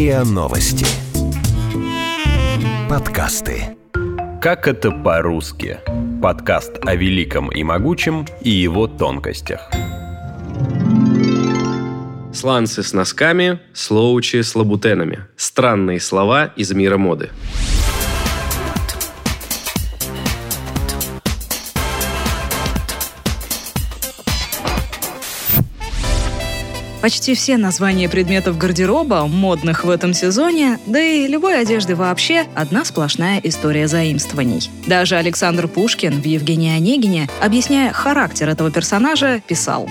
РИА Новости. Подкасты. Как это по-русски? Подкаст о великом и могучем и его тонкостях. Сланцы с носками, слоучи с лабутенами. Странные слова из мира моды. Почти все названия предметов гардероба, модных в этом сезоне, да и любой одежды вообще, одна сплошная история заимствований. Даже Александр Пушкин в «Евгении Онегине», объясняя характер этого персонажа, писал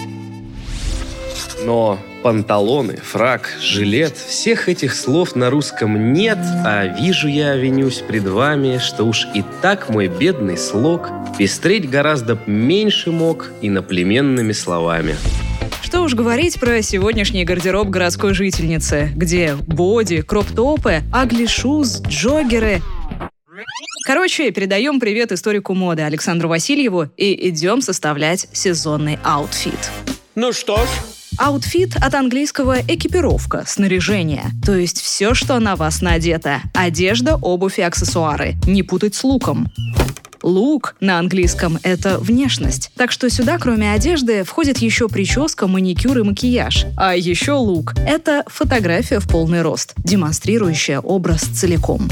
Но панталоны, фрак, жилет – всех этих слов на русском нет, а вижу я, винюсь пред вами, что уж и так мой бедный слог пестреть гораздо меньше мог иноплеменными словами. Что уж говорить про сегодняшний гардероб городской жительницы, где боди, кроп-топы, ugly shoes, джогеры. Короче, передаем привет историку моды Александру Васильеву и идем составлять сезонный outfit. Ну что ж, Outfit от английского экипировка, снаряжение. То есть все, что на вас надето. Одежда, обувь и аксессуары. Не путать с луком. Look на английском — это внешность. Так что сюда, кроме одежды, входит еще прическа, маникюр и макияж. А еще лук — это фотография в полный рост, демонстрирующая образ целиком.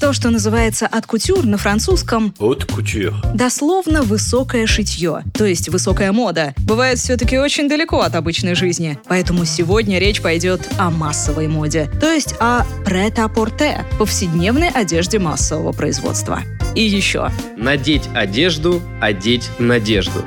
То, что называется от кутюр на французском от кутюр. дословно высокое шитье, то есть высокая мода, бывает все-таки очень далеко от обычной жизни. Поэтому сегодня речь пойдет о массовой моде, то есть о прет-а-порте, повседневной одежде массового производства. И еще. Надеть одежду, одеть надежду.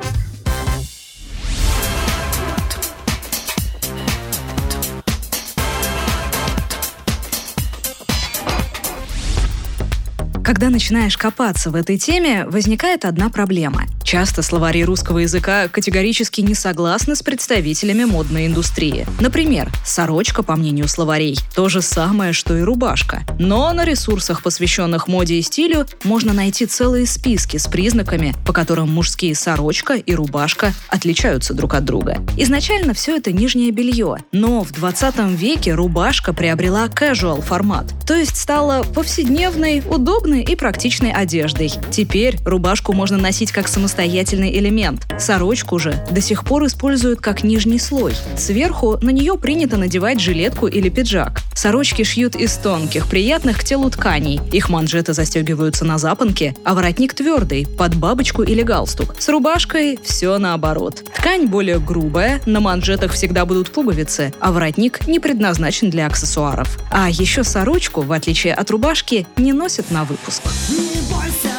Когда начинаешь копаться в этой теме, возникает одна проблема. Часто словари русского языка категорически не согласны с представителями модной индустрии. Например, сорочка, по мнению словарей, то же самое, что и рубашка. Но на ресурсах, посвященных моде и стилю, можно найти целые списки с признаками, по которым мужские сорочка и рубашка отличаются друг от друга. Изначально все это нижнее белье, но в 20 веке рубашка приобрела casual формат, то есть стала повседневной, удобной и практичной одеждой. Теперь рубашку можно носить как самостоятельный элемент. Сорочку же до сих пор используют как нижний слой. Сверху на нее принято надевать жилетку или пиджак. Сорочки шьют из тонких, приятных к телу тканей. Их манжеты застегиваются на запонке, а воротник твердый, под бабочку или галстук. С рубашкой все наоборот. Ткань более грубая, на манжетах всегда будут пуговицы, а воротник не предназначен для аксессуаров. А еще сорочку, в отличие от рубашки, не носят на выпуск. Не бойся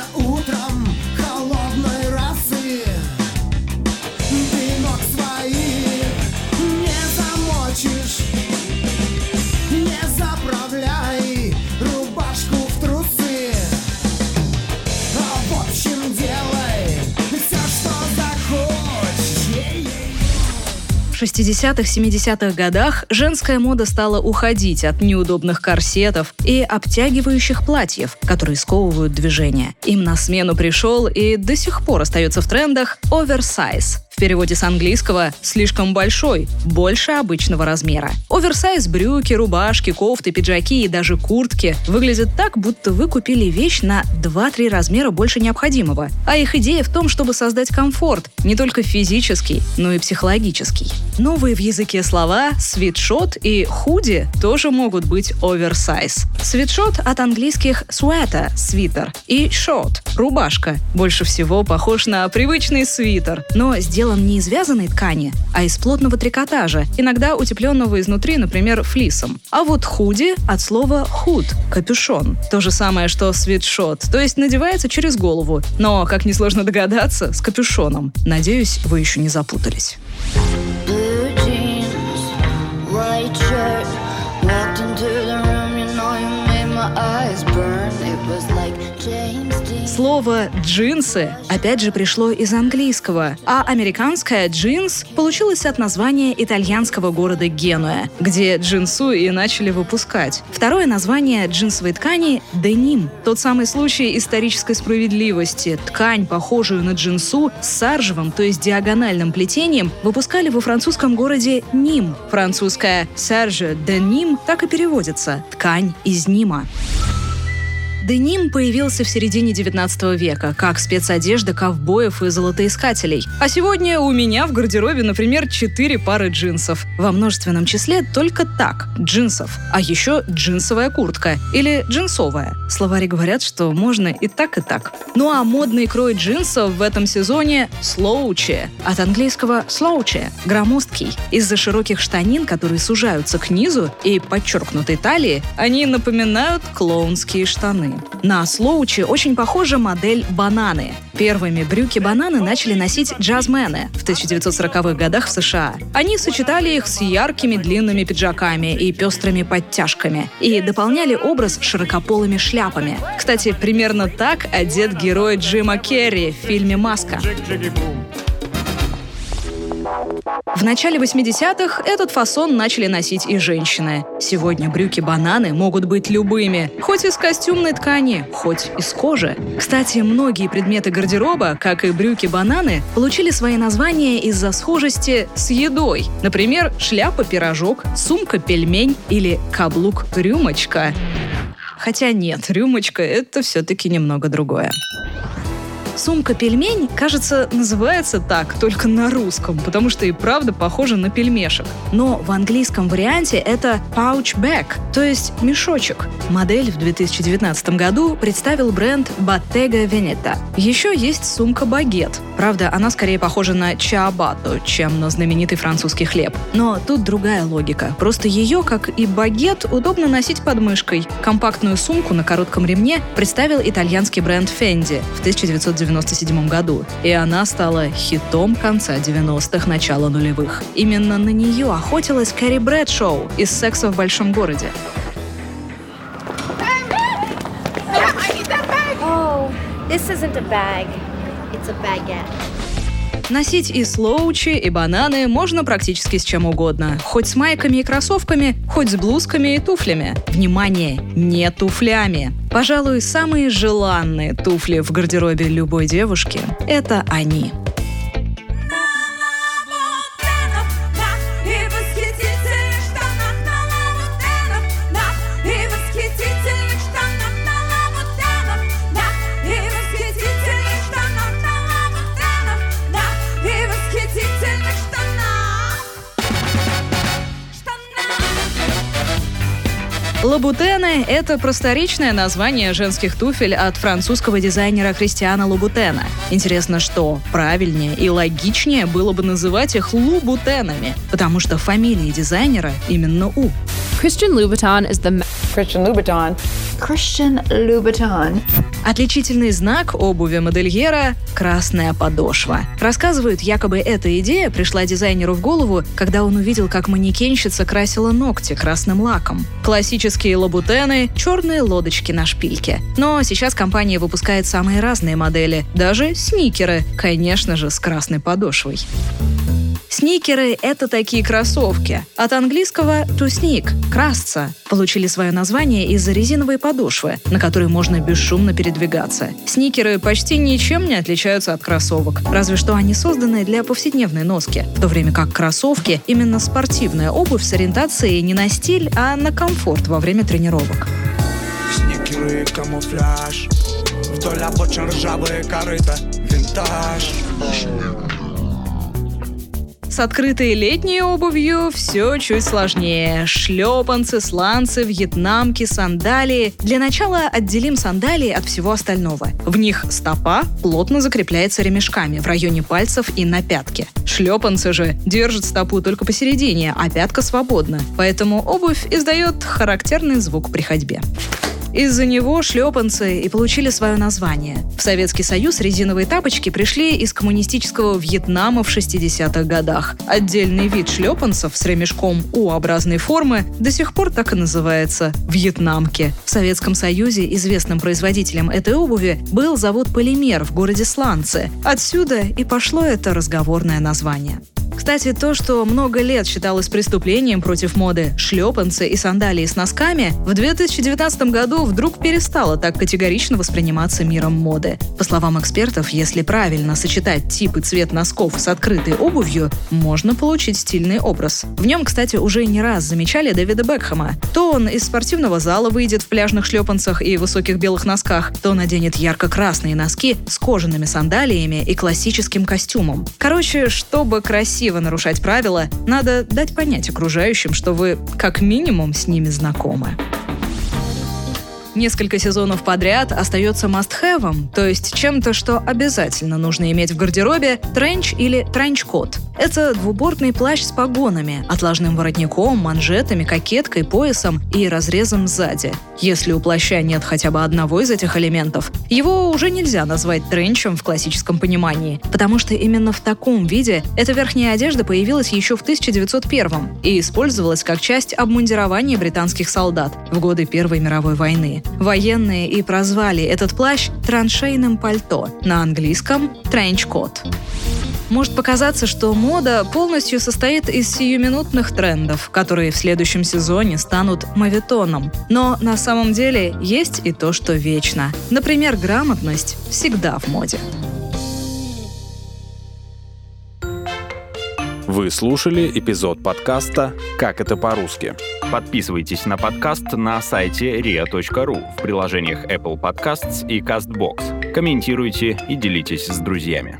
60-х, 70-х годах женская мода стала уходить от неудобных корсетов и обтягивающих платьев, которые сковывают движение. Им на смену пришел и до сих пор остается в трендах оверсайз. Переводе с английского «слишком большой», больше обычного размера. Оверсайз брюки, рубашки, кофты, пиджаки и даже куртки выглядят так, будто вы купили вещь на 2-3 размера больше необходимого. А их идея в том, чтобы создать комфорт, не только физический, но и психологический. Новые в языке слова «свитшот» и «худи» тоже могут быть оверсайз. Свитшот от английских sweater – свитер, и short – рубашка. Больше всего похож на привычный свитер, но сделан не из вязаной ткани, а из плотного трикотажа, иногда утепленного изнутри, например, флисом. А вот худи от слова худ – капюшон. То же самое, что свитшот, то есть надевается через голову, но, как несложно догадаться, с капюшоном. Надеюсь, вы еще не запутались. blue jeans, white shirt. Слово «джинсы» опять же пришло из английского, а американское «джинс» получилось от названия итальянского города Генуя, где джинсу и начали выпускать. Второе название джинсовой ткани – деним. Тот самый случай исторической справедливости. Ткань, похожую на джинсу, с саржевым, то есть диагональным плетением, выпускали во французском городе Ним. Французская «серже де Ним» так и переводится – «ткань из Нима». Деним появился в середине 19 века, как спецодежда ковбоев и золотоискателей. А сегодня у меня в гардеробе, например, 4 пары джинсов. Во множественном числе только так – джинсов. А еще джинсовая куртка или джинсовая. Словари говорят, что можно и так, и так. Ну а модный крой джинсов в этом сезоне – слоучи. От английского слоучи – громоздкий. Из-за широких штанин, которые сужаются к низу и подчеркнутой талии, они напоминают клоунские штаны. На Слоуче очень похожа модель «Бананы». Первыми брюки-бананы начали носить джазмены в 1940-х годах в США. Они сочетали их с яркими длинными пиджаками и пестрыми подтяжками и дополняли образ широкополыми шляпами. Кстати, примерно так одет герой Джима Керри в фильме «Маска». В начале 80-х этот фасон начали носить и женщины. Сегодня брюки-бананы могут быть любыми, хоть из костюмной ткани, хоть из кожи. Кстати, многие предметы гардероба, как и брюки-бананы, получили свои названия из-за схожести с едой. Например, шляпа-пирожок, сумка-пельмень или каблук-рюмочка. Хотя нет, рюмочка — это все-таки немного другое. Сумка-пельмень, кажется, называется так только на русском, потому что и правда похожа на пельмешек. Но в английском варианте это pouch bag, то есть мешочек. Модель в 2019 году представил бренд Bottega Veneta. Еще есть сумка-багет. Правда, она скорее похожа на чиабатто, чем на знаменитый французский хлеб. Но тут другая логика. Просто ее, как и багет, удобно носить под мышкой. Компактную сумку на коротком ремне представил итальянский бренд Fendi в 1990 1997 году, и она стала хитом конца 90-х, начала нулевых. Именно на нее охотилась Кэрри Брэдшоу из «Секса в большом городе». This isn't a bag. It's a baguette. Носить и слоучи, и бананы можно практически с чем угодно. Хоть с майками и кроссовками, хоть с блузками и туфлями. Внимание, не туфлями. Пожалуй, самые желанные туфли в гардеробе любой девушки – это они. Лабутены – это просторечное название женских туфель от французского дизайнера Кристиана Лабутена. Интересно, что правильнее и логичнее было бы называть их лубутенами, потому что фамилия дизайнера именно У. Christian Louboutin is Christian Louboutin. Christian Louboutin. Отличительный знак обуви модельера – красная подошва. Рассказывают, якобы эта идея пришла дизайнеру в голову, когда он увидел, как манекенщица красила ногти красным лаком. Классические лабутены – черные лодочки на шпильке. Но сейчас компания выпускает самые разные модели, даже сникеры, конечно же, с красной подошвой. Сникеры — это такие кроссовки. От английского to sneak — красться. Получили свое название из-за резиновой подошвы, на которой можно бесшумно передвигаться. Сникеры почти ничем не отличаются от кроссовок, разве что они созданы для повседневной носки, в то время как кроссовки — именно спортивная обувь с ориентацией не на стиль, а на комфорт во время тренировок. Сникеры, камуфляж Вдоль ржавые корыта Винтаж С открытой летней обувью все чуть сложнее. Шлепанцы, сланцы, вьетнамки, сандалии. Для начала отделим сандалии от всего остального. В них стопа плотно закрепляется ремешками в районе пальцев и на пятке. Шлепанцы же держат стопу только посередине, а пятка свободна. Поэтому обувь издает характерный звук при ходьбе. Из-за него шлепанцы и получили свое название. В Советский Союз резиновые тапочки пришли из коммунистического Вьетнама в 60-х годах. Отдельный вид шлепанцев с ремешком У-образной формы до сих пор так и называется – вьетнамки. В Советском Союзе известным производителем этой обуви был завод «Полимер» в городе Сланцы. Отсюда и пошло это разговорное название. Кстати, то, что много лет считалось преступлением против моды шлепанцы и сандалии с носками, в 2019 году вдруг перестало так категорично восприниматься миром моды. По словам экспертов, если правильно сочетать тип и цвет носков с открытой обувью, можно получить стильный образ. В нем, кстати, уже не раз замечали Дэвида Бекхэма. То он из спортивного зала выйдет в пляжных шлепанцах и высоких белых носках, то наденет ярко-красные носки с кожаными сандалиями и классическим костюмом. Короче, чтобы красиво красиво нарушать правила, надо дать понять окружающим, что вы как минимум с ними знакомы несколько сезонов подряд остается must-have, то есть чем-то, что обязательно нужно иметь в гардеробе, тренч или тренч-кот. Это двубортный плащ с погонами, отложным воротником, манжетами, кокеткой, поясом и разрезом сзади. Если у плаща нет хотя бы одного из этих элементов, его уже нельзя назвать тренчем в классическом понимании, потому что именно в таком виде эта верхняя одежда появилась еще в 1901 и использовалась как часть обмундирования британских солдат в годы Первой мировой войны. Военные и прозвали этот плащ траншейным пальто, на английском тренч-кот. Может показаться, что мода полностью состоит из сиюминутных трендов, которые в следующем сезоне станут мавитоном. Но на самом деле есть и то, что вечно. Например, грамотность всегда в моде. Вы слушали эпизод подкаста «Как это по-русски». Подписывайтесь на подкаст на сайте ria.ru в приложениях Apple Podcasts и CastBox. Комментируйте и делитесь с друзьями.